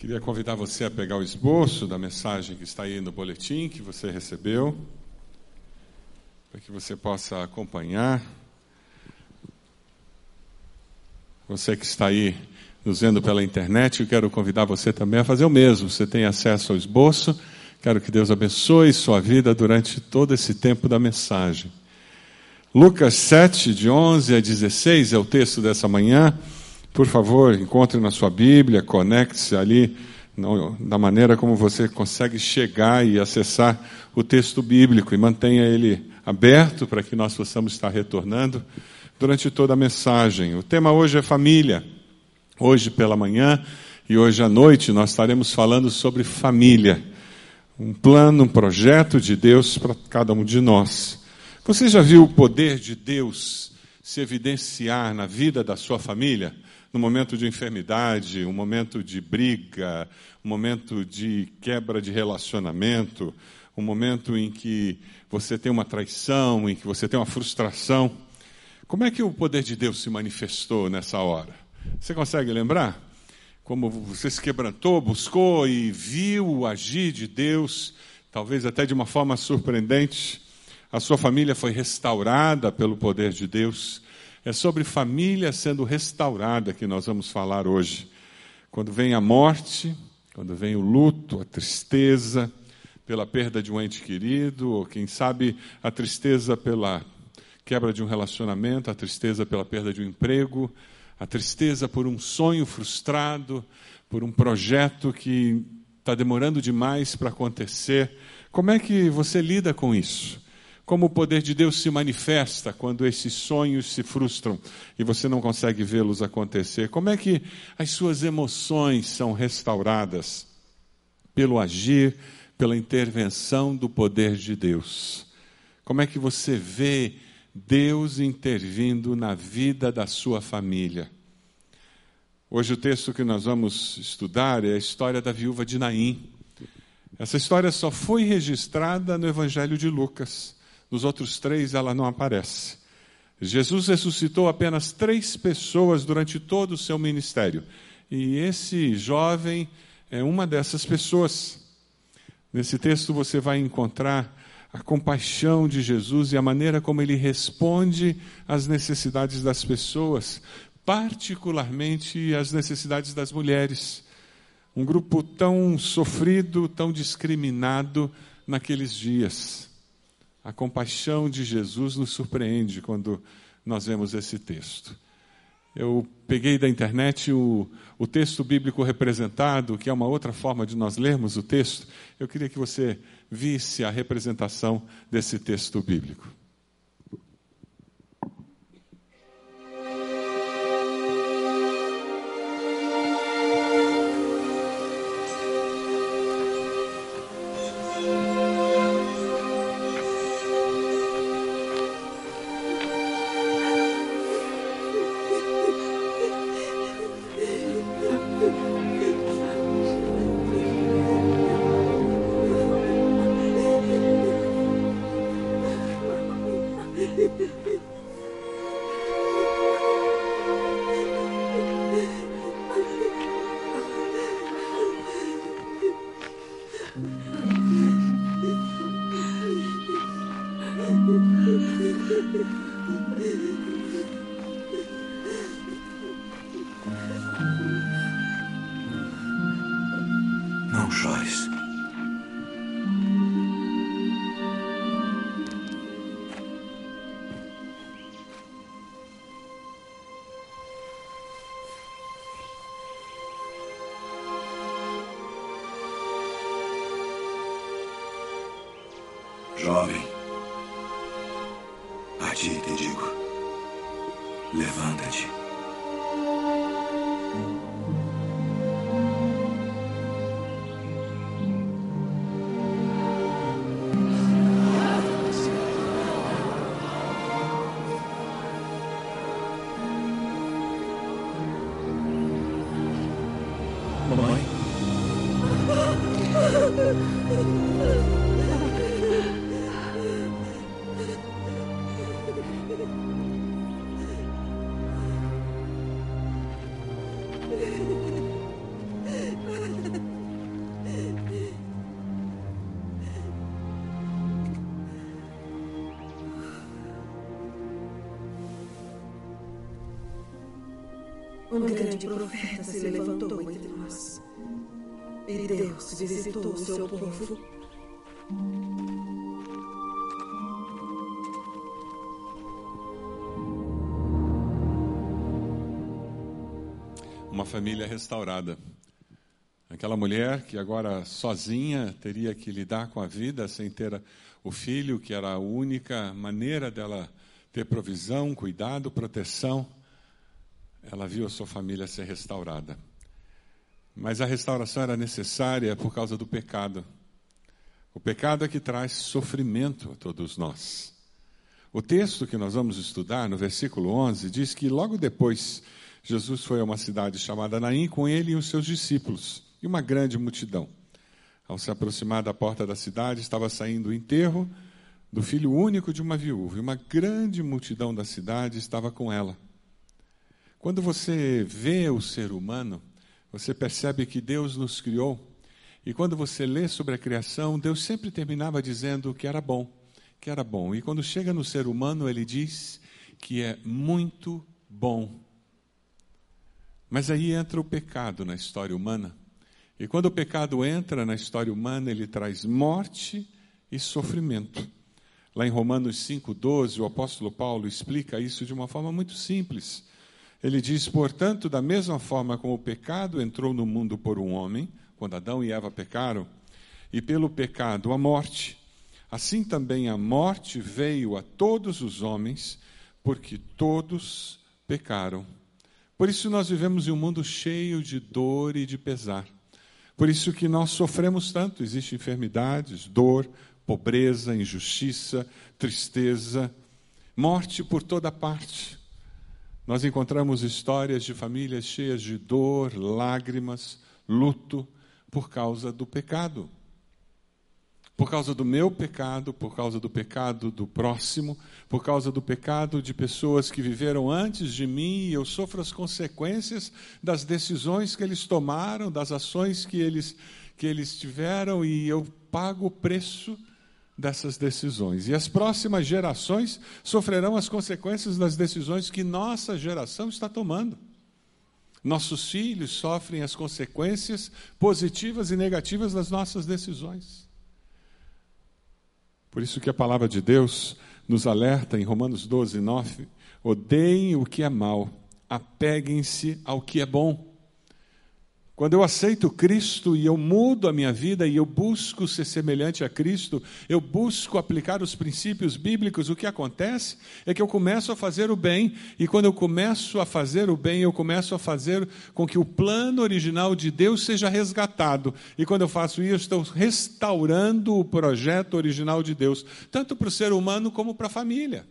Queria convidar você a pegar o esboço da mensagem que está aí no boletim que você recebeu, para que você possa acompanhar. Você que está aí nos vendo pela internet, eu quero convidar você também a fazer o mesmo. Você tem acesso ao esboço. Quero que Deus abençoe sua vida durante todo esse tempo da mensagem. Lucas 7, de 11 a 16 é o texto dessa manhã. Por favor, encontre na sua Bíblia, conecte-se ali da maneira como você consegue chegar e acessar o texto bíblico e mantenha ele aberto para que nós possamos estar retornando durante toda a mensagem. O tema hoje é família. Hoje pela manhã e hoje à noite nós estaremos falando sobre família. Um plano, um projeto de Deus para cada um de nós. Você já viu o poder de Deus se evidenciar na vida da sua família? No momento de enfermidade, um momento de briga, um momento de quebra de relacionamento, um momento em que você tem uma traição, em que você tem uma frustração. Como é que o poder de Deus se manifestou nessa hora? Você consegue lembrar? Como você se quebrantou, buscou e viu o agir de Deus, talvez até de uma forma surpreendente. A sua família foi restaurada pelo poder de Deus. É sobre família sendo restaurada que nós vamos falar hoje. Quando vem a morte, quando vem o luto, a tristeza pela perda de um ente querido, ou quem sabe a tristeza pela quebra de um relacionamento, a tristeza pela perda de um emprego, a tristeza por um sonho frustrado, por um projeto que está demorando demais para acontecer. Como é que você lida com isso? Como o poder de Deus se manifesta quando esses sonhos se frustram e você não consegue vê-los acontecer? Como é que as suas emoções são restauradas pelo agir, pela intervenção do poder de Deus? Como é que você vê Deus intervindo na vida da sua família? Hoje o texto que nós vamos estudar é a história da viúva de Naim. Essa história só foi registrada no Evangelho de Lucas. Nos outros três ela não aparece. Jesus ressuscitou apenas três pessoas durante todo o seu ministério. E esse jovem é uma dessas pessoas. Nesse texto você vai encontrar a compaixão de Jesus e a maneira como ele responde às necessidades das pessoas, particularmente às necessidades das mulheres. Um grupo tão sofrido, tão discriminado naqueles dias. A compaixão de Jesus nos surpreende quando nós vemos esse texto. Eu peguei da internet o, o texto bíblico representado, que é uma outra forma de nós lermos o texto. Eu queria que você visse a representação desse texto bíblico. Jovem, Um grande profeta se levantou entre nós. E Deus visitou o seu povo. Uma família restaurada. Aquela mulher que agora sozinha teria que lidar com a vida sem ter o filho, que era a única maneira dela ter provisão, cuidado, proteção, ela viu a sua família ser restaurada. Mas a restauração era necessária por causa do pecado. O pecado é que traz sofrimento a todos nós. O texto que nós vamos estudar, no versículo 11, diz que logo depois Jesus foi a uma cidade chamada Naim com ele e os seus discípulos e uma grande multidão. Ao se aproximar da porta da cidade, estava saindo o enterro do filho único de uma viúva, e uma grande multidão da cidade estava com ela. Quando você vê o ser humano, você percebe que Deus nos criou, e quando você lê sobre a criação, Deus sempre terminava dizendo que era bom, que era bom. E quando chega no ser humano, ele diz que é muito bom. Mas aí entra o pecado na história humana. E quando o pecado entra na história humana, ele traz morte e sofrimento. Lá em Romanos 5,12, o apóstolo Paulo explica isso de uma forma muito simples. Ele diz: Portanto, da mesma forma como o pecado entrou no mundo por um homem, quando Adão e Eva pecaram, e pelo pecado a morte, assim também a morte veio a todos os homens, porque todos pecaram. Por isso nós vivemos em um mundo cheio de dor e de pesar. Por isso que nós sofremos tanto, existem enfermidades, dor, pobreza, injustiça, tristeza, morte por toda parte. Nós encontramos histórias de famílias cheias de dor, lágrimas, luto por causa do pecado. Por causa do meu pecado, por causa do pecado do próximo, por causa do pecado de pessoas que viveram antes de mim, e eu sofro as consequências das decisões que eles tomaram, das ações que eles, que eles tiveram, e eu pago o preço dessas decisões. E as próximas gerações sofrerão as consequências das decisões que nossa geração está tomando. Nossos filhos sofrem as consequências positivas e negativas das nossas decisões. Por isso que a palavra de Deus nos alerta em Romanos 12, 9: odeiem o que é mal, apeguem-se ao que é bom. Quando eu aceito Cristo e eu mudo a minha vida e eu busco ser semelhante a Cristo, eu busco aplicar os princípios bíblicos, o que acontece é que eu começo a fazer o bem, e quando eu começo a fazer o bem, eu começo a fazer com que o plano original de Deus seja resgatado. E quando eu faço isso, eu estou restaurando o projeto original de Deus, tanto para o ser humano como para a família.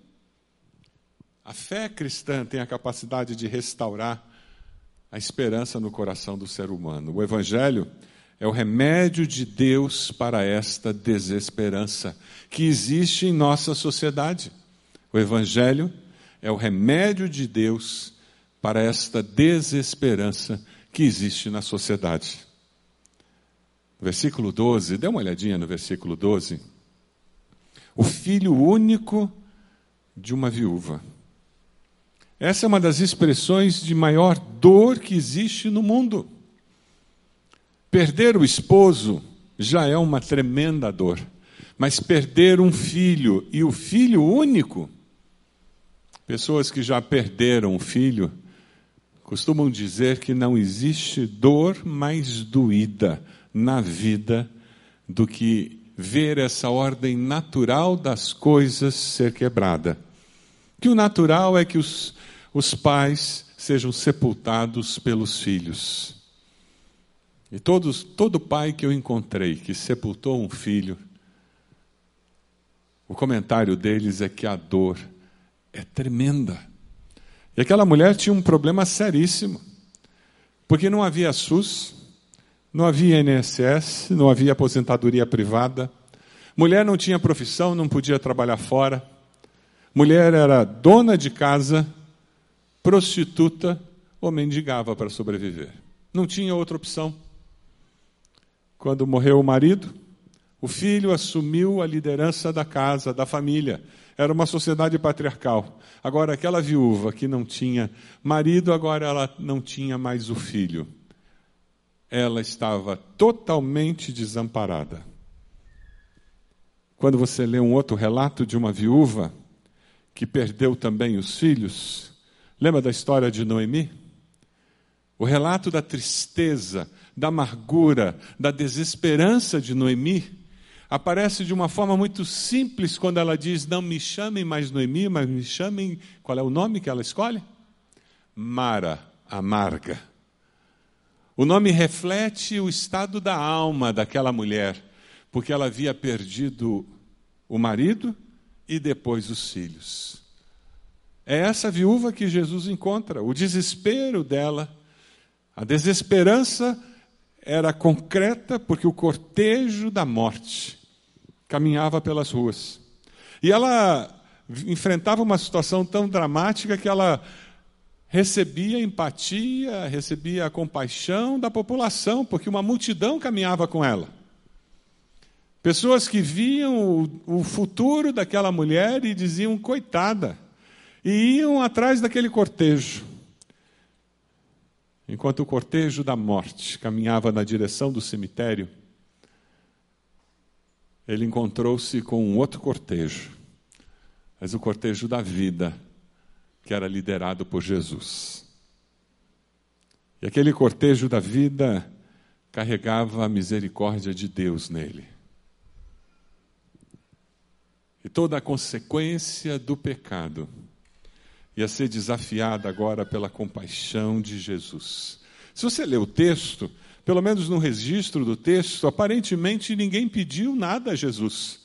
A fé cristã tem a capacidade de restaurar a esperança no coração do ser humano. O Evangelho é o remédio de Deus para esta desesperança que existe em nossa sociedade. O Evangelho é o remédio de Deus para esta desesperança que existe na sociedade. Versículo 12, dê uma olhadinha no versículo 12. O filho único de uma viúva. Essa é uma das expressões de maior dor que existe no mundo. Perder o esposo já é uma tremenda dor, mas perder um filho e o filho único, pessoas que já perderam um filho, costumam dizer que não existe dor mais doída na vida do que ver essa ordem natural das coisas ser quebrada. Que o natural é que os os pais sejam sepultados pelos filhos. E todos, todo pai que eu encontrei que sepultou um filho, o comentário deles é que a dor é tremenda. E aquela mulher tinha um problema seríssimo, porque não havia SUS, não havia INSS, não havia aposentadoria privada, mulher não tinha profissão, não podia trabalhar fora, mulher era dona de casa prostituta ou mendigava para sobreviver. Não tinha outra opção. Quando morreu o marido, o filho assumiu a liderança da casa, da família. Era uma sociedade patriarcal. Agora, aquela viúva que não tinha marido, agora ela não tinha mais o filho. Ela estava totalmente desamparada. Quando você lê um outro relato de uma viúva que perdeu também os filhos, lembra da história de Noemi? O relato da tristeza, da amargura, da desesperança de Noemi aparece de uma forma muito simples quando ela diz: Não me chamem mais Noemi, mas me chamem. Qual é o nome que ela escolhe? Mara, amarga. O nome reflete o estado da alma daquela mulher porque ela havia perdido o marido e depois os filhos. É essa viúva que Jesus encontra, o desespero dela, a desesperança era concreta porque o cortejo da morte caminhava pelas ruas. E ela enfrentava uma situação tão dramática que ela recebia empatia, recebia a compaixão da população, porque uma multidão caminhava com ela. Pessoas que viam o, o futuro daquela mulher e diziam, coitada, e iam atrás daquele cortejo. Enquanto o cortejo da morte caminhava na direção do cemitério, ele encontrou-se com um outro cortejo, mas o cortejo da vida, que era liderado por Jesus. E aquele cortejo da vida carregava a misericórdia de Deus nele. E toda a consequência do pecado ia ser desafiada agora pela compaixão de Jesus. Se você ler o texto, pelo menos no registro do texto, aparentemente ninguém pediu nada a Jesus.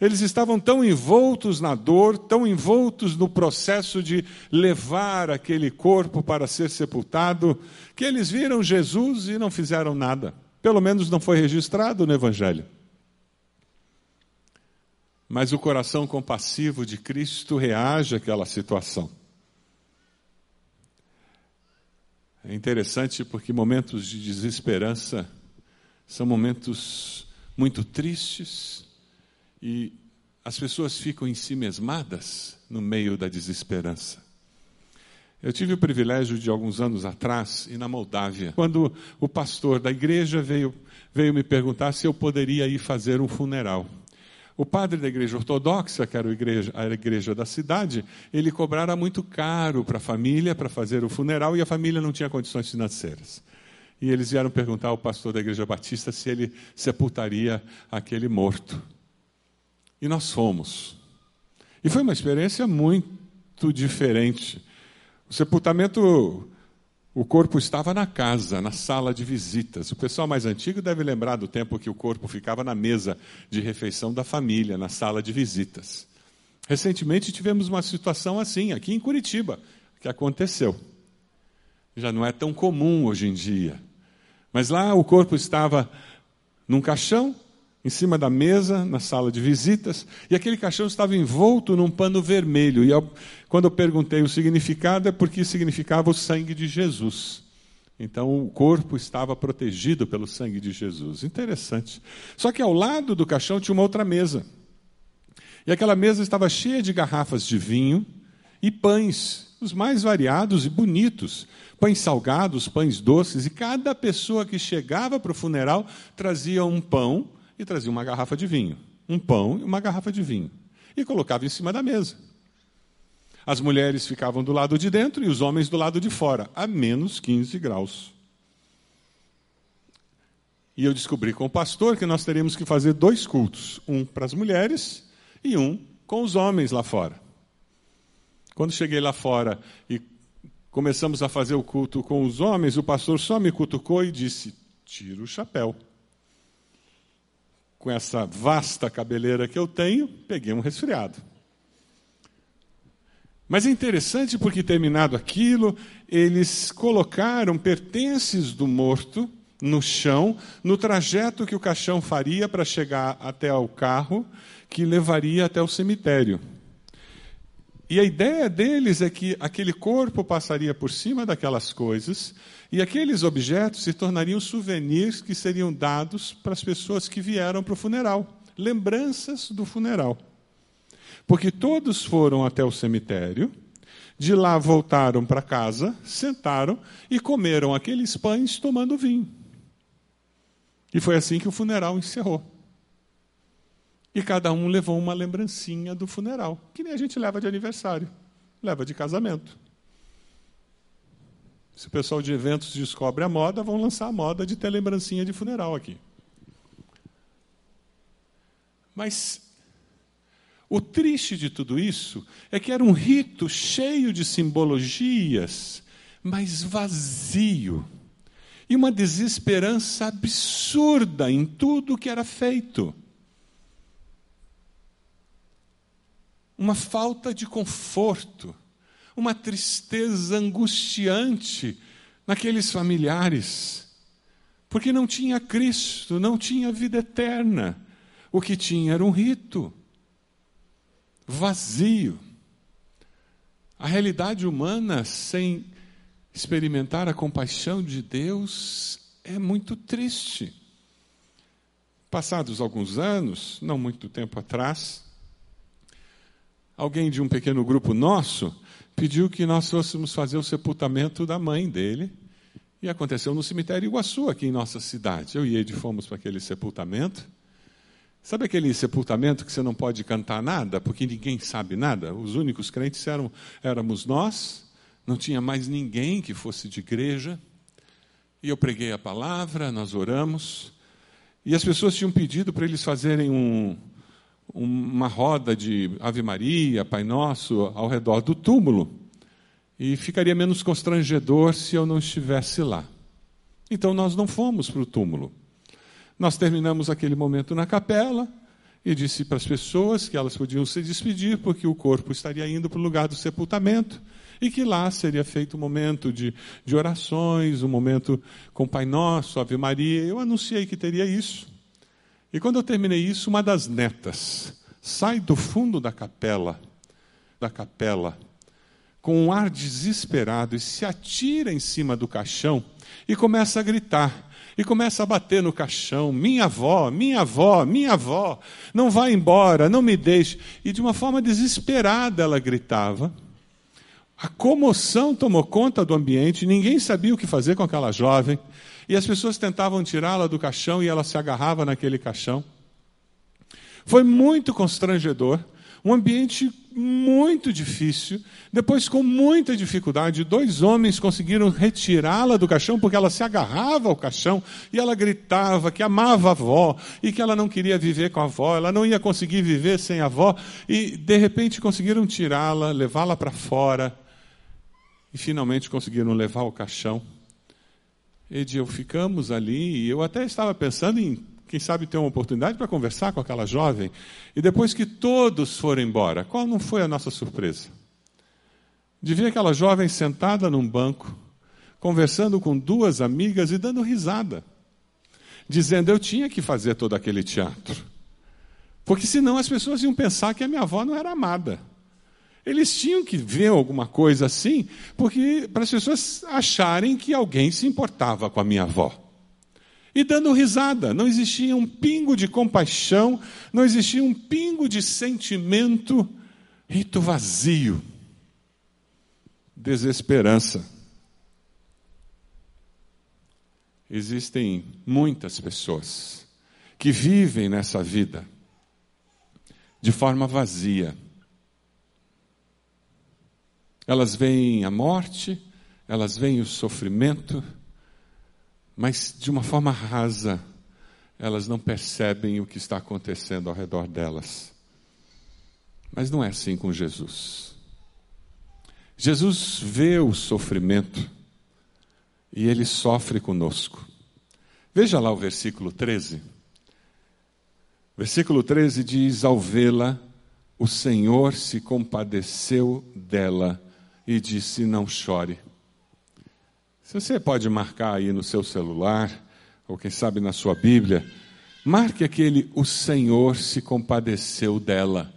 Eles estavam tão envoltos na dor, tão envoltos no processo de levar aquele corpo para ser sepultado, que eles viram Jesus e não fizeram nada. Pelo menos não foi registrado no Evangelho. Mas o coração compassivo de Cristo reage àquela situação. É interessante porque momentos de desesperança são momentos muito tristes e as pessoas ficam em si mesmadas no meio da desesperança. Eu tive o privilégio de alguns anos atrás ir na Moldávia, quando o pastor da igreja veio, veio me perguntar se eu poderia ir fazer um funeral. O padre da igreja ortodoxa, que era a igreja, a igreja da cidade, ele cobrara muito caro para a família para fazer o funeral e a família não tinha condições financeiras. E eles vieram perguntar ao pastor da igreja batista se ele sepultaria aquele morto. E nós fomos. E foi uma experiência muito diferente. O sepultamento o corpo estava na casa, na sala de visitas. O pessoal mais antigo deve lembrar do tempo que o corpo ficava na mesa de refeição da família, na sala de visitas. Recentemente tivemos uma situação assim, aqui em Curitiba, que aconteceu. Já não é tão comum hoje em dia. Mas lá o corpo estava num caixão, em cima da mesa, na sala de visitas, e aquele caixão estava envolto num pano vermelho. E eu, quando eu perguntei o significado, é porque significava o sangue de Jesus. Então o corpo estava protegido pelo sangue de Jesus. Interessante. Só que ao lado do caixão tinha uma outra mesa. E aquela mesa estava cheia de garrafas de vinho e pães, os mais variados e bonitos. Pães salgados, pães doces, e cada pessoa que chegava para o funeral trazia um pão e trazia uma garrafa de vinho, um pão e uma garrafa de vinho, e colocava em cima da mesa. As mulheres ficavam do lado de dentro e os homens do lado de fora, a menos 15 graus. E eu descobri com o pastor que nós teríamos que fazer dois cultos: um para as mulheres e um com os homens lá fora. Quando cheguei lá fora e começamos a fazer o culto com os homens, o pastor só me cutucou e disse: tira o chapéu com essa vasta cabeleira que eu tenho, peguei um resfriado. Mas é interessante porque, terminado aquilo, eles colocaram pertences do morto no chão, no trajeto que o caixão faria para chegar até o carro que levaria até o cemitério. E a ideia deles é que aquele corpo passaria por cima daquelas coisas e aqueles objetos se tornariam souvenirs que seriam dados para as pessoas que vieram para o funeral, lembranças do funeral. Porque todos foram até o cemitério, de lá voltaram para casa, sentaram e comeram aqueles pães tomando vinho. E foi assim que o funeral encerrou. E cada um levou uma lembrancinha do funeral, que nem a gente leva de aniversário, leva de casamento. Se o pessoal de eventos descobre a moda, vão lançar a moda de ter lembrancinha de funeral aqui. Mas o triste de tudo isso é que era um rito cheio de simbologias, mas vazio. E uma desesperança absurda em tudo que era feito. Uma falta de conforto, uma tristeza angustiante naqueles familiares, porque não tinha Cristo, não tinha vida eterna. O que tinha era um rito vazio. A realidade humana sem experimentar a compaixão de Deus é muito triste. Passados alguns anos, não muito tempo atrás, alguém de um pequeno grupo nosso pediu que nós fôssemos fazer o sepultamento da mãe dele. E aconteceu no cemitério Iguaçu, aqui em nossa cidade. Eu e ele fomos para aquele sepultamento. Sabe aquele sepultamento que você não pode cantar nada, porque ninguém sabe nada? Os únicos crentes eram, éramos nós, não tinha mais ninguém que fosse de igreja. E eu preguei a palavra, nós oramos, e as pessoas tinham pedido para eles fazerem um, uma roda de Ave Maria, Pai Nosso, ao redor do túmulo. E ficaria menos constrangedor se eu não estivesse lá. Então nós não fomos para o túmulo. Nós terminamos aquele momento na capela e disse para as pessoas que elas podiam se despedir, porque o corpo estaria indo para o lugar do sepultamento e que lá seria feito um momento de, de orações, um momento com Pai Nosso, Ave Maria. Eu anunciei que teria isso. E quando eu terminei isso, uma das netas sai do fundo da capela, da capela, com um ar desesperado e se atira em cima do caixão e começa a gritar e começa a bater no caixão: minha avó, minha avó, minha avó, não vá embora, não me deixe. E de uma forma desesperada ela gritava. A comoção tomou conta do ambiente, ninguém sabia o que fazer com aquela jovem, e as pessoas tentavam tirá-la do caixão e ela se agarrava naquele caixão. Foi muito constrangedor, um ambiente muito difícil. Depois, com muita dificuldade, dois homens conseguiram retirá-la do caixão porque ela se agarrava ao caixão e ela gritava que amava a avó e que ela não queria viver com a avó, ela não ia conseguir viver sem a avó. E, de repente, conseguiram tirá-la, levá-la para fora e finalmente conseguiram levar ao caixão. E eu ficamos ali e eu até estava pensando em quem sabe ter uma oportunidade para conversar com aquela jovem. E depois que todos foram embora, qual não foi a nossa surpresa? De ver aquela jovem sentada num banco, conversando com duas amigas e dando risada, dizendo: Eu tinha que fazer todo aquele teatro. Porque senão as pessoas iam pensar que a minha avó não era amada. Eles tinham que ver alguma coisa assim, porque para as pessoas acharem que alguém se importava com a minha avó e dando risada. Não existia um pingo de compaixão, não existia um pingo de sentimento, rito vazio, desesperança. Existem muitas pessoas que vivem nessa vida de forma vazia. Elas veem a morte, elas veem o sofrimento, mas de uma forma rasa, elas não percebem o que está acontecendo ao redor delas. Mas não é assim com Jesus. Jesus vê o sofrimento e ele sofre conosco. Veja lá o versículo 13. Versículo 13 diz: Ao vê-la, o Senhor se compadeceu dela e disse: Não chore. Se você pode marcar aí no seu celular, ou quem sabe na sua Bíblia, marque aquele o Senhor se compadeceu dela.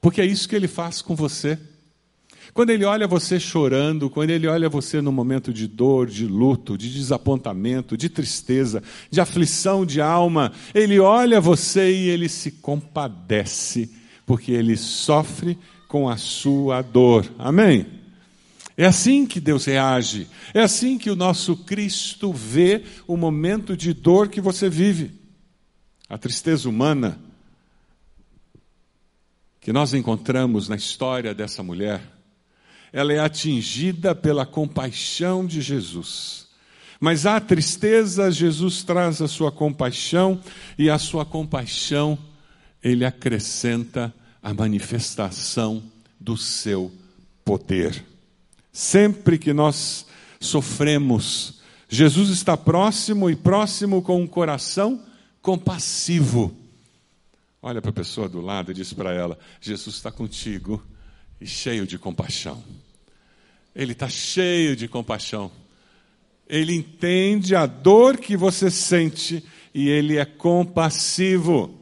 Porque é isso que ele faz com você. Quando ele olha você chorando, quando ele olha você no momento de dor, de luto, de desapontamento, de tristeza, de aflição de alma, ele olha você e ele se compadece, porque ele sofre com a sua dor. Amém? É assim que Deus reage, é assim que o nosso Cristo vê o momento de dor que você vive. A tristeza humana que nós encontramos na história dessa mulher, ela é atingida pela compaixão de Jesus. Mas à tristeza, Jesus traz a sua compaixão, e a sua compaixão, ele acrescenta a manifestação do seu poder. Sempre que nós sofremos, Jesus está próximo e próximo com um coração compassivo. Olha para a pessoa do lado e diz para ela: Jesus está contigo e cheio de compaixão. Ele está cheio de compaixão. Ele entende a dor que você sente e ele é compassivo.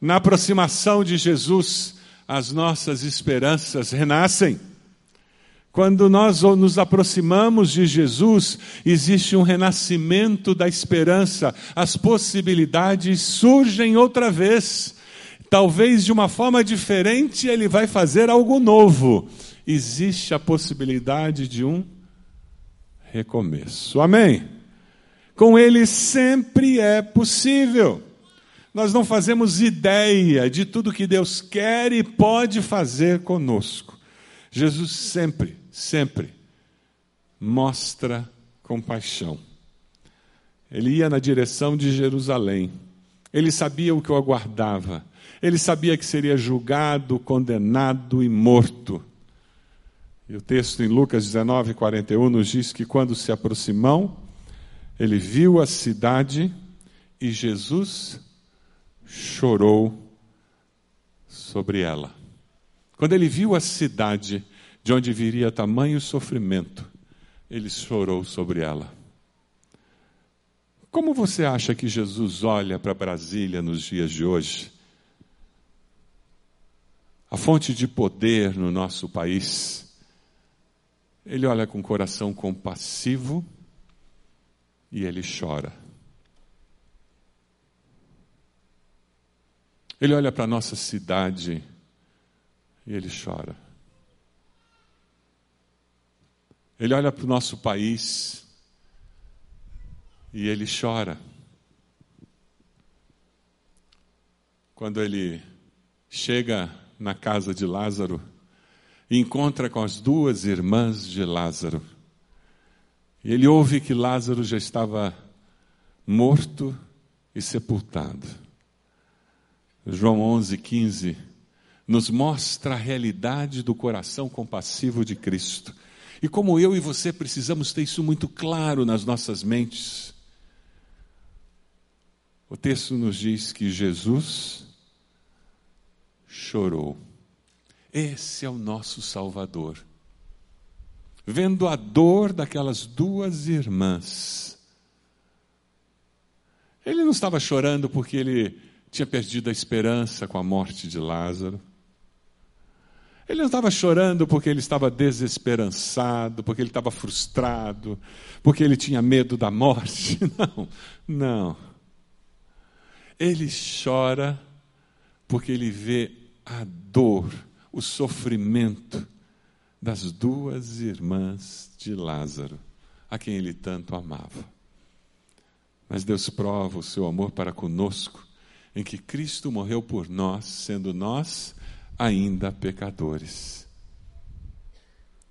Na aproximação de Jesus, as nossas esperanças renascem. Quando nós nos aproximamos de Jesus, existe um renascimento da esperança, as possibilidades surgem outra vez. Talvez de uma forma diferente, ele vai fazer algo novo. Existe a possibilidade de um recomeço. Amém? Com Ele sempre é possível. Nós não fazemos ideia de tudo que Deus quer e pode fazer conosco. Jesus sempre, sempre mostra compaixão. Ele ia na direção de Jerusalém. Ele sabia o que o aguardava. Ele sabia que seria julgado, condenado e morto. E o texto em Lucas 19, 41 nos diz que quando se aproximou, ele viu a cidade e Jesus chorou sobre ela. Quando ele viu a cidade de onde viria tamanho sofrimento, ele chorou sobre ela. Como você acha que Jesus olha para Brasília nos dias de hoje? A fonte de poder no nosso país ele olha com coração compassivo e ele chora. Ele olha para a nossa cidade e ele chora. Ele olha para o nosso país e ele chora. Quando ele chega na casa de Lázaro, encontra com as duas irmãs de Lázaro. E ele ouve que Lázaro já estava morto e sepultado. João 11, 15 nos mostra a realidade do coração compassivo de Cristo. E como eu e você precisamos ter isso muito claro nas nossas mentes. O texto nos diz que Jesus chorou. Esse é o nosso Salvador. Vendo a dor daquelas duas irmãs, ele não estava chorando porque ele tinha perdido a esperança com a morte de Lázaro. Ele não estava chorando porque ele estava desesperançado, porque ele estava frustrado, porque ele tinha medo da morte. Não, não. Ele chora porque ele vê a dor o sofrimento das duas irmãs de Lázaro, a quem ele tanto amava. Mas Deus prova o seu amor para conosco, em que Cristo morreu por nós, sendo nós ainda pecadores.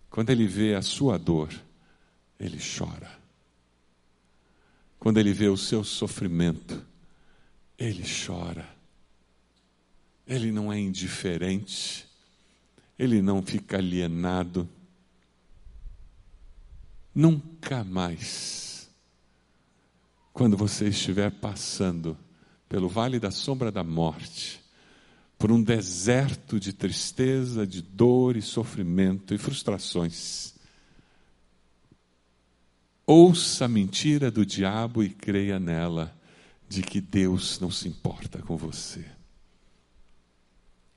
Quando ele vê a sua dor, ele chora. Quando ele vê o seu sofrimento, ele chora. Ele não é indiferente ele não fica alienado. Nunca mais, quando você estiver passando pelo vale da sombra da morte, por um deserto de tristeza, de dor e sofrimento e frustrações, ouça a mentira do diabo e creia nela, de que Deus não se importa com você.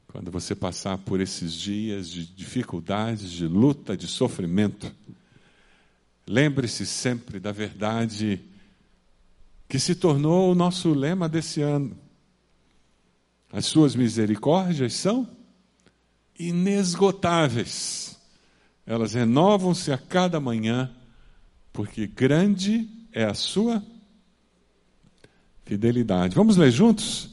Quando você passar por esses dias de dificuldades, de luta, de sofrimento, lembre-se sempre da verdade que se tornou o nosso lema desse ano. As suas misericórdias são inesgotáveis. Elas renovam-se a cada manhã, porque grande é a sua fidelidade. Vamos ler juntos?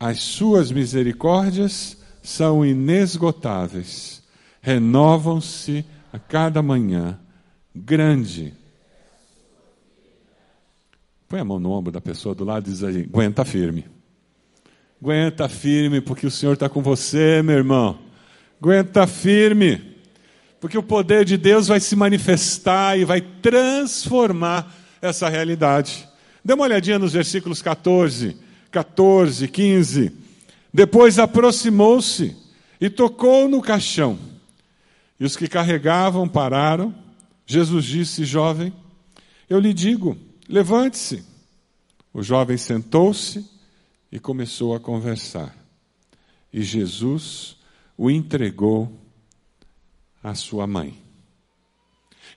As suas misericórdias são inesgotáveis, renovam-se a cada manhã. Grande. Põe a mão no ombro da pessoa do lado e diz aguenta firme. Aguenta firme, porque o Senhor está com você, meu irmão. Aguenta firme, porque o poder de Deus vai se manifestar e vai transformar essa realidade. Dê uma olhadinha nos versículos 14, 14, 15. Depois aproximou-se e tocou no caixão. E os que carregavam pararam. Jesus disse: Jovem, eu lhe digo, levante-se. O jovem sentou-se e começou a conversar. E Jesus o entregou à sua mãe.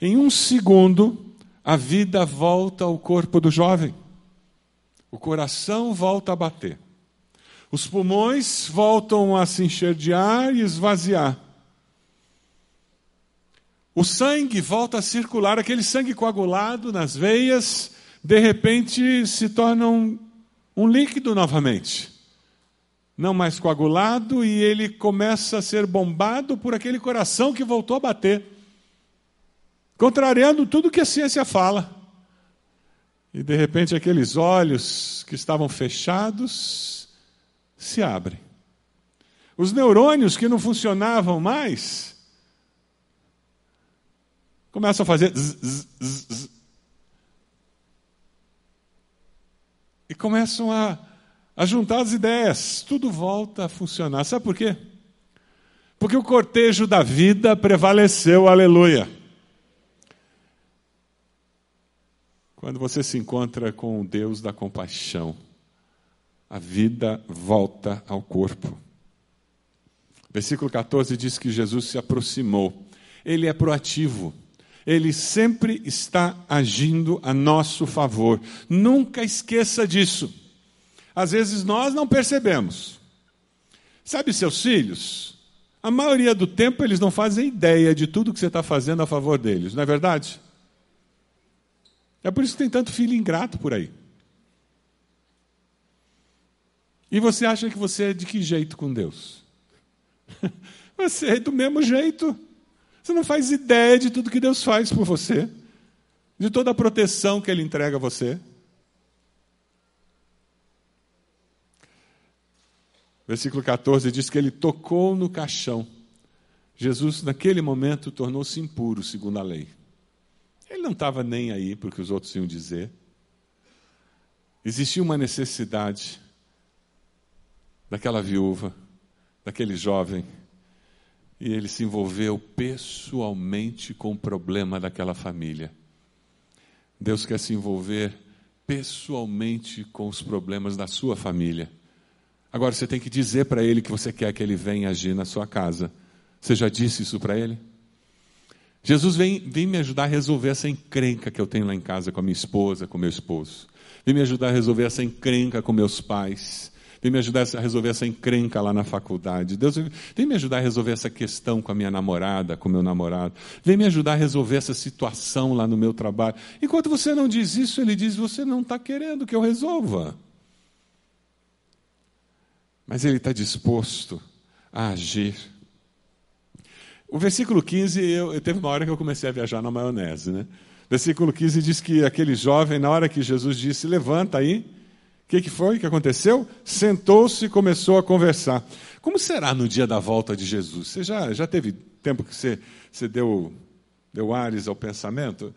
Em um segundo, a vida volta ao corpo do jovem. O coração volta a bater. Os pulmões voltam a se encher de ar e esvaziar. O sangue volta a circular, aquele sangue coagulado nas veias, de repente se torna um, líquido novamente. Não mais coagulado, e ele começa a ser bombado por aquele coração que voltou a bater contrariando tudo que a ciência fala. E de repente aqueles olhos que estavam fechados se abrem. Os neurônios que não funcionavam mais começam a fazer zzz, zzz, zzz, e começam a, a juntar as ideias. Tudo volta a funcionar. Sabe por quê? Porque o cortejo da vida prevaleceu, aleluia. Quando você se encontra com o Deus da compaixão, a vida volta ao corpo. Versículo 14 diz que Jesus se aproximou. Ele é proativo. Ele sempre está agindo a nosso favor. Nunca esqueça disso. Às vezes nós não percebemos. Sabe seus filhos? A maioria do tempo eles não fazem ideia de tudo que você está fazendo a favor deles, não é verdade? É por isso que tem tanto filho ingrato por aí. E você acha que você é de que jeito com Deus? Você é do mesmo jeito. Você não faz ideia de tudo que Deus faz por você, de toda a proteção que Ele entrega a você. Versículo 14 diz que ele tocou no caixão. Jesus, naquele momento, tornou-se impuro, segundo a lei. Ele não estava nem aí para o que os outros iam dizer. Existia uma necessidade daquela viúva, daquele jovem, e ele se envolveu pessoalmente com o problema daquela família. Deus quer se envolver pessoalmente com os problemas da sua família. Agora você tem que dizer para ele que você quer que ele venha agir na sua casa. Você já disse isso para ele? Jesus vem, vem me ajudar a resolver essa encrenca que eu tenho lá em casa com a minha esposa, com meu esposo. Vem me ajudar a resolver essa encrenca com meus pais. Vem me ajudar a resolver essa encrenca lá na faculdade. Deus vem me ajudar a resolver essa questão com a minha namorada, com o meu namorado. Vem me ajudar a resolver essa situação lá no meu trabalho. Enquanto você não diz isso, ele diz: Você não está querendo que eu resolva. Mas ele está disposto a agir o versículo 15, eu, eu, teve uma hora que eu comecei a viajar na maionese. Né? Versículo 15 diz que aquele jovem, na hora que Jesus disse, levanta aí, que, que foi que aconteceu? Sentou-se e começou a conversar. Como será no dia da volta de Jesus? Você já, já teve tempo que você, você deu, deu ares ao pensamento?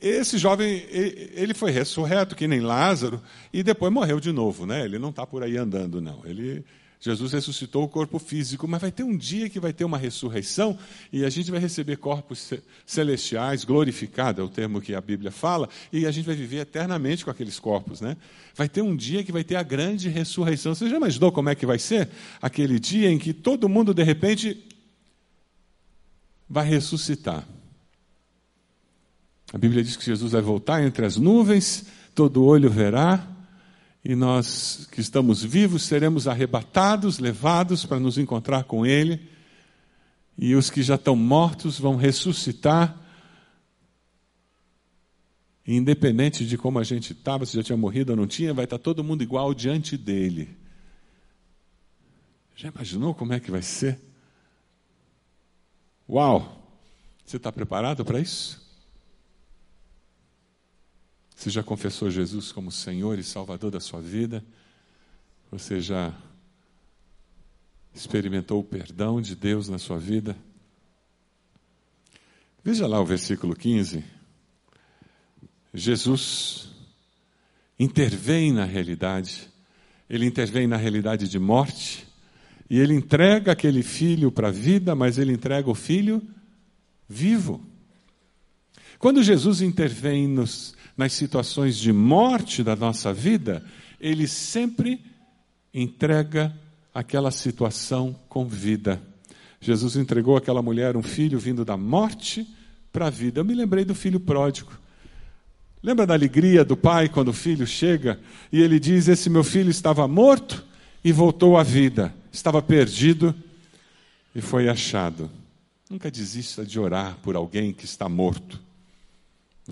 Esse jovem, ele foi ressurreto, que nem Lázaro, e depois morreu de novo, né? Ele não está por aí andando, não. Ele, Jesus ressuscitou o corpo físico, mas vai ter um dia que vai ter uma ressurreição e a gente vai receber corpos celestiais, glorificados, é o termo que a Bíblia fala, e a gente vai viver eternamente com aqueles corpos. Né? Vai ter um dia que vai ter a grande ressurreição. Você já imaginou como é que vai ser? Aquele dia em que todo mundo, de repente, vai ressuscitar. A Bíblia diz que Jesus vai voltar entre as nuvens, todo olho verá, e nós que estamos vivos seremos arrebatados, levados para nos encontrar com Ele, e os que já estão mortos vão ressuscitar. independente de como a gente estava, se já tinha morrido ou não tinha, vai estar todo mundo igual diante dele. Já imaginou como é que vai ser? Uau! Você está preparado para isso? Você já confessou Jesus como Senhor e Salvador da sua vida? Você já experimentou o perdão de Deus na sua vida? Veja lá o versículo 15. Jesus intervém na realidade, ele intervém na realidade de morte, e ele entrega aquele filho para a vida, mas ele entrega o filho vivo. Quando Jesus intervém nos, nas situações de morte da nossa vida, ele sempre entrega aquela situação com vida. Jesus entregou àquela mulher um filho vindo da morte para a vida. Eu me lembrei do filho pródigo. Lembra da alegria do pai quando o filho chega e ele diz: Esse meu filho estava morto e voltou à vida, estava perdido e foi achado. Nunca desista de orar por alguém que está morto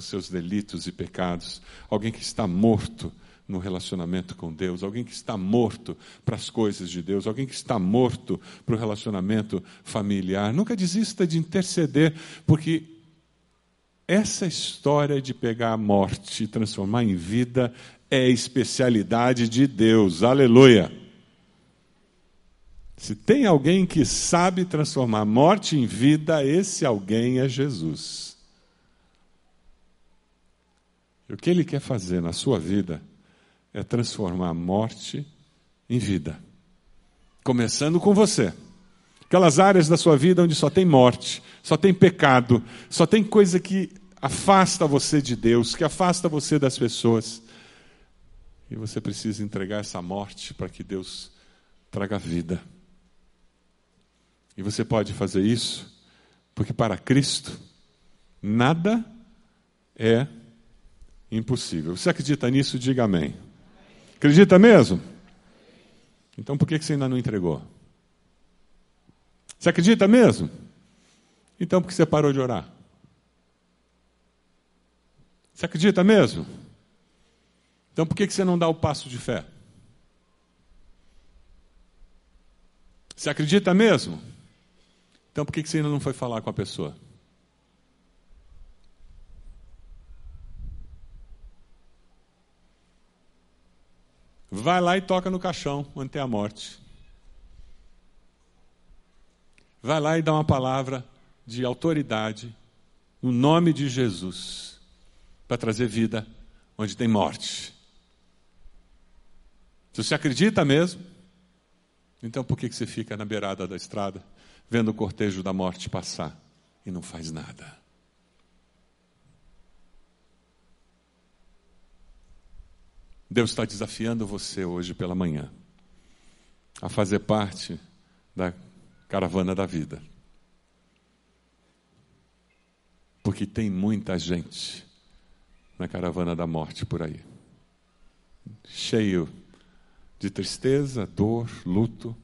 nos seus delitos e pecados, alguém que está morto no relacionamento com Deus, alguém que está morto para as coisas de Deus, alguém que está morto para o relacionamento familiar. Nunca desista de interceder, porque essa história de pegar a morte e transformar em vida é especialidade de Deus. Aleluia! Se tem alguém que sabe transformar morte em vida, esse alguém é Jesus. E o que ele quer fazer na sua vida é transformar a morte em vida. Começando com você. Aquelas áreas da sua vida onde só tem morte, só tem pecado, só tem coisa que afasta você de Deus, que afasta você das pessoas. E você precisa entregar essa morte para que Deus traga vida. E você pode fazer isso porque para Cristo nada é impossível. Você acredita nisso? Diga amém. Acredita mesmo? Então por que você ainda não entregou? Você acredita mesmo? Então por que você parou de orar? Você acredita mesmo? Então por que você não dá o passo de fé? Você acredita mesmo? Então por que você ainda não foi falar com a pessoa? Vai lá e toca no caixão ante a morte. Vai lá e dá uma palavra de autoridade no nome de Jesus para trazer vida onde tem morte. Se você acredita mesmo, então por que você fica na beirada da estrada vendo o cortejo da morte passar e não faz nada? Deus está desafiando você hoje pela manhã a fazer parte da caravana da vida. Porque tem muita gente na caravana da morte por aí, cheio de tristeza, dor, luto,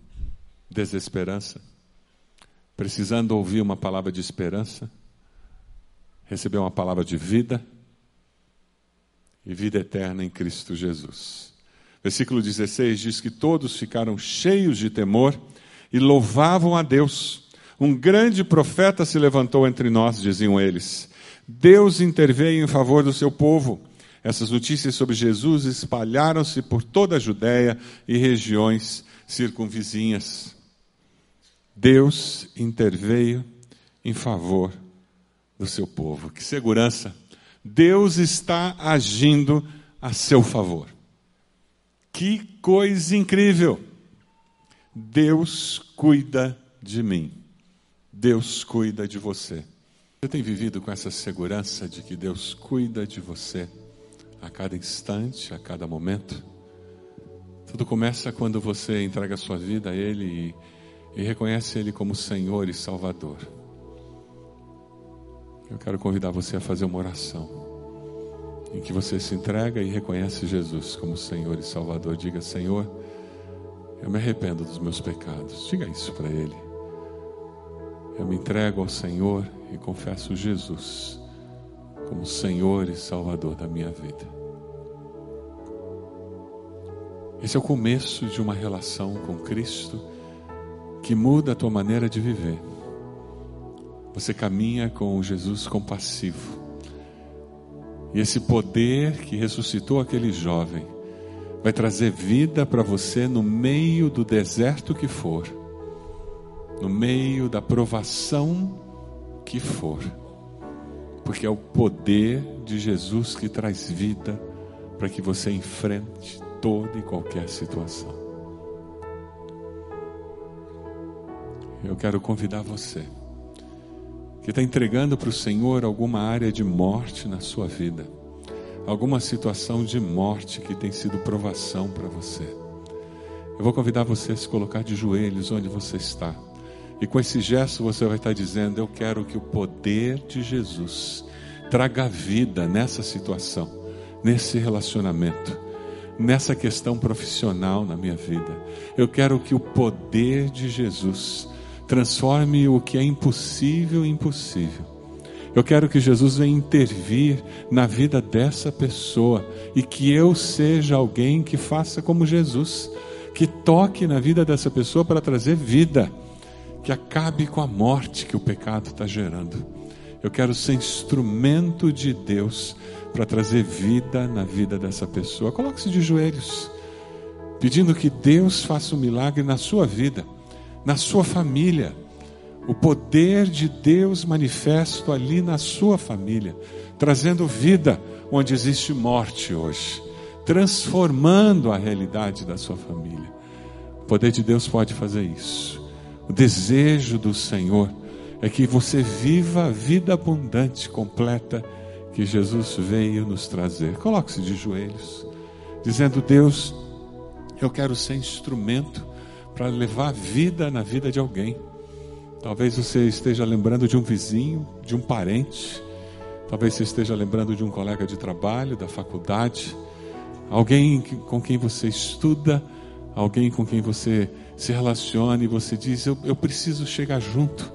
desesperança, precisando ouvir uma palavra de esperança, receber uma palavra de vida e vida eterna em Cristo Jesus. Versículo 16 diz que todos ficaram cheios de temor e louvavam a Deus. Um grande profeta se levantou entre nós, diziam eles. Deus interveio em favor do seu povo. Essas notícias sobre Jesus espalharam-se por toda a Judéia e regiões circunvizinhas. Deus interveio em favor do seu povo. Que segurança! Deus está agindo a seu favor. Que coisa incrível! Deus cuida de mim. Deus cuida de você. Você tem vivido com essa segurança de que Deus cuida de você a cada instante, a cada momento? Tudo começa quando você entrega sua vida a Ele e, e reconhece Ele como Senhor e Salvador. Eu quero convidar você a fazer uma oração em que você se entrega e reconhece Jesus como Senhor e Salvador. Diga: Senhor, eu me arrependo dos meus pecados. Diga isso para Ele. Eu me entrego ao Senhor e confesso Jesus como Senhor e Salvador da minha vida. Esse é o começo de uma relação com Cristo que muda a tua maneira de viver. Você caminha com Jesus compassivo. E esse poder que ressuscitou aquele jovem vai trazer vida para você no meio do deserto que for, no meio da provação que for, porque é o poder de Jesus que traz vida para que você enfrente toda e qualquer situação. Eu quero convidar você que está entregando para o Senhor alguma área de morte na sua vida alguma situação de morte que tem sido provação para você. Eu vou convidar você a se colocar de joelhos onde você está. E com esse gesto você vai estar dizendo: Eu quero que o poder de Jesus traga vida nessa situação, nesse relacionamento, nessa questão profissional na minha vida. Eu quero que o poder de Jesus transforme o que é impossível em possível eu quero que Jesus venha intervir na vida dessa pessoa e que eu seja alguém que faça como Jesus, que toque na vida dessa pessoa para trazer vida, que acabe com a morte que o pecado está gerando. Eu quero ser instrumento de Deus para trazer vida na vida dessa pessoa. Coloque-se de joelhos, pedindo que Deus faça um milagre na sua vida, na sua família o poder de Deus manifesto ali na sua família, trazendo vida onde existe morte hoje, transformando a realidade da sua família. O poder de Deus pode fazer isso. O desejo do Senhor é que você viva a vida abundante, completa, que Jesus veio nos trazer. Coloque-se de joelhos, dizendo: Deus, eu quero ser instrumento para levar vida na vida de alguém. Talvez você esteja lembrando de um vizinho, de um parente. Talvez você esteja lembrando de um colega de trabalho, da faculdade. Alguém com quem você estuda, alguém com quem você se relaciona e você diz: eu, eu preciso chegar junto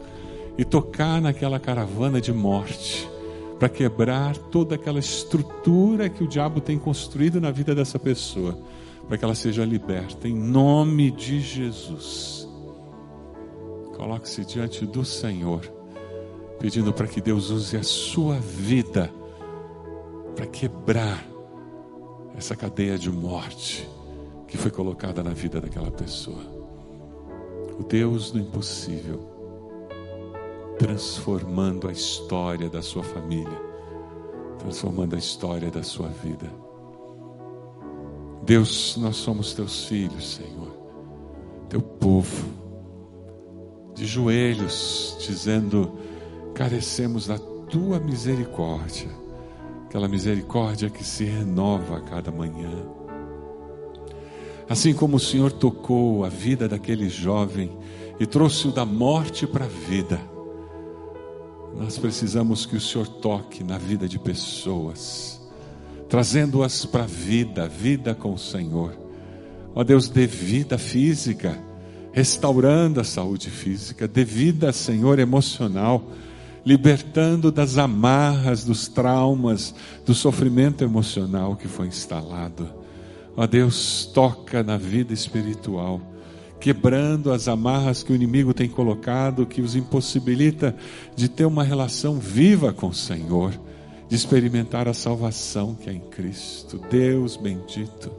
e tocar naquela caravana de morte para quebrar toda aquela estrutura que o diabo tem construído na vida dessa pessoa, para que ela seja liberta, em nome de Jesus. Coloque-se diante do Senhor, pedindo para que Deus use a sua vida para quebrar essa cadeia de morte que foi colocada na vida daquela pessoa. O Deus do impossível, transformando a história da sua família, transformando a história da sua vida. Deus, nós somos teus filhos, Senhor, teu povo de joelhos, dizendo: carecemos da tua misericórdia, aquela misericórdia que se renova a cada manhã. Assim como o Senhor tocou a vida daquele jovem e trouxe-o da morte para a vida, nós precisamos que o Senhor toque na vida de pessoas, trazendo-as para a vida, vida com o Senhor. Ó Deus, dê vida física restaurando a saúde física, devida, Senhor, emocional, libertando das amarras, dos traumas, do sofrimento emocional que foi instalado. Ó Deus, toca na vida espiritual, quebrando as amarras que o inimigo tem colocado, que os impossibilita de ter uma relação viva com o Senhor, de experimentar a salvação que é em Cristo. Deus bendito.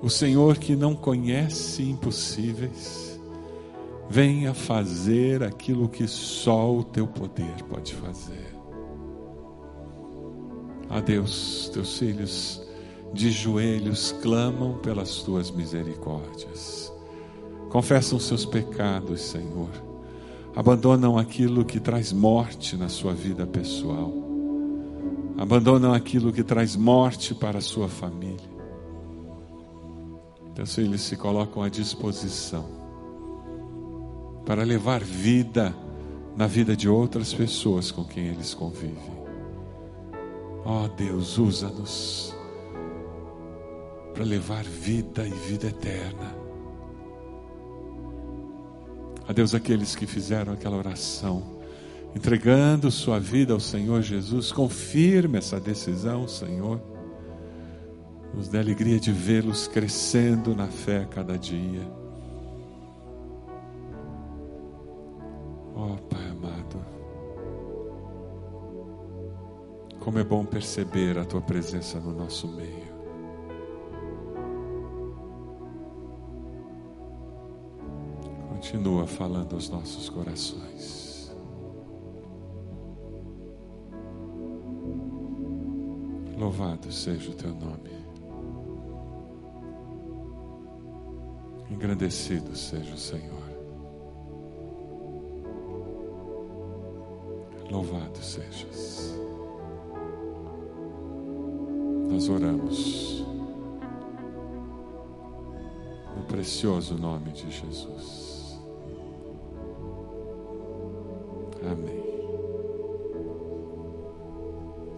O Senhor que não conhece impossíveis, venha fazer aquilo que só o teu poder pode fazer. A Deus, teus filhos de joelhos clamam pelas tuas misericórdias. Confessam seus pecados, Senhor. Abandonam aquilo que traz morte na sua vida pessoal. Abandonam aquilo que traz morte para a sua família Teus filhos se colocam à disposição para levar vida na vida de outras pessoas com quem eles convivem. Ó oh, Deus, usa-nos para levar vida e vida eterna. A Deus, aqueles que fizeram aquela oração, entregando sua vida ao Senhor Jesus, confirme essa decisão, Senhor. Nos dê alegria de vê-los crescendo na fé a cada dia. Ó oh, Pai amado, como é bom perceber a Tua presença no nosso meio. Continua falando aos nossos corações. Louvado seja o Teu nome. Engrandecido seja o Senhor. Louvado sejas. Nós oramos no precioso nome de Jesus.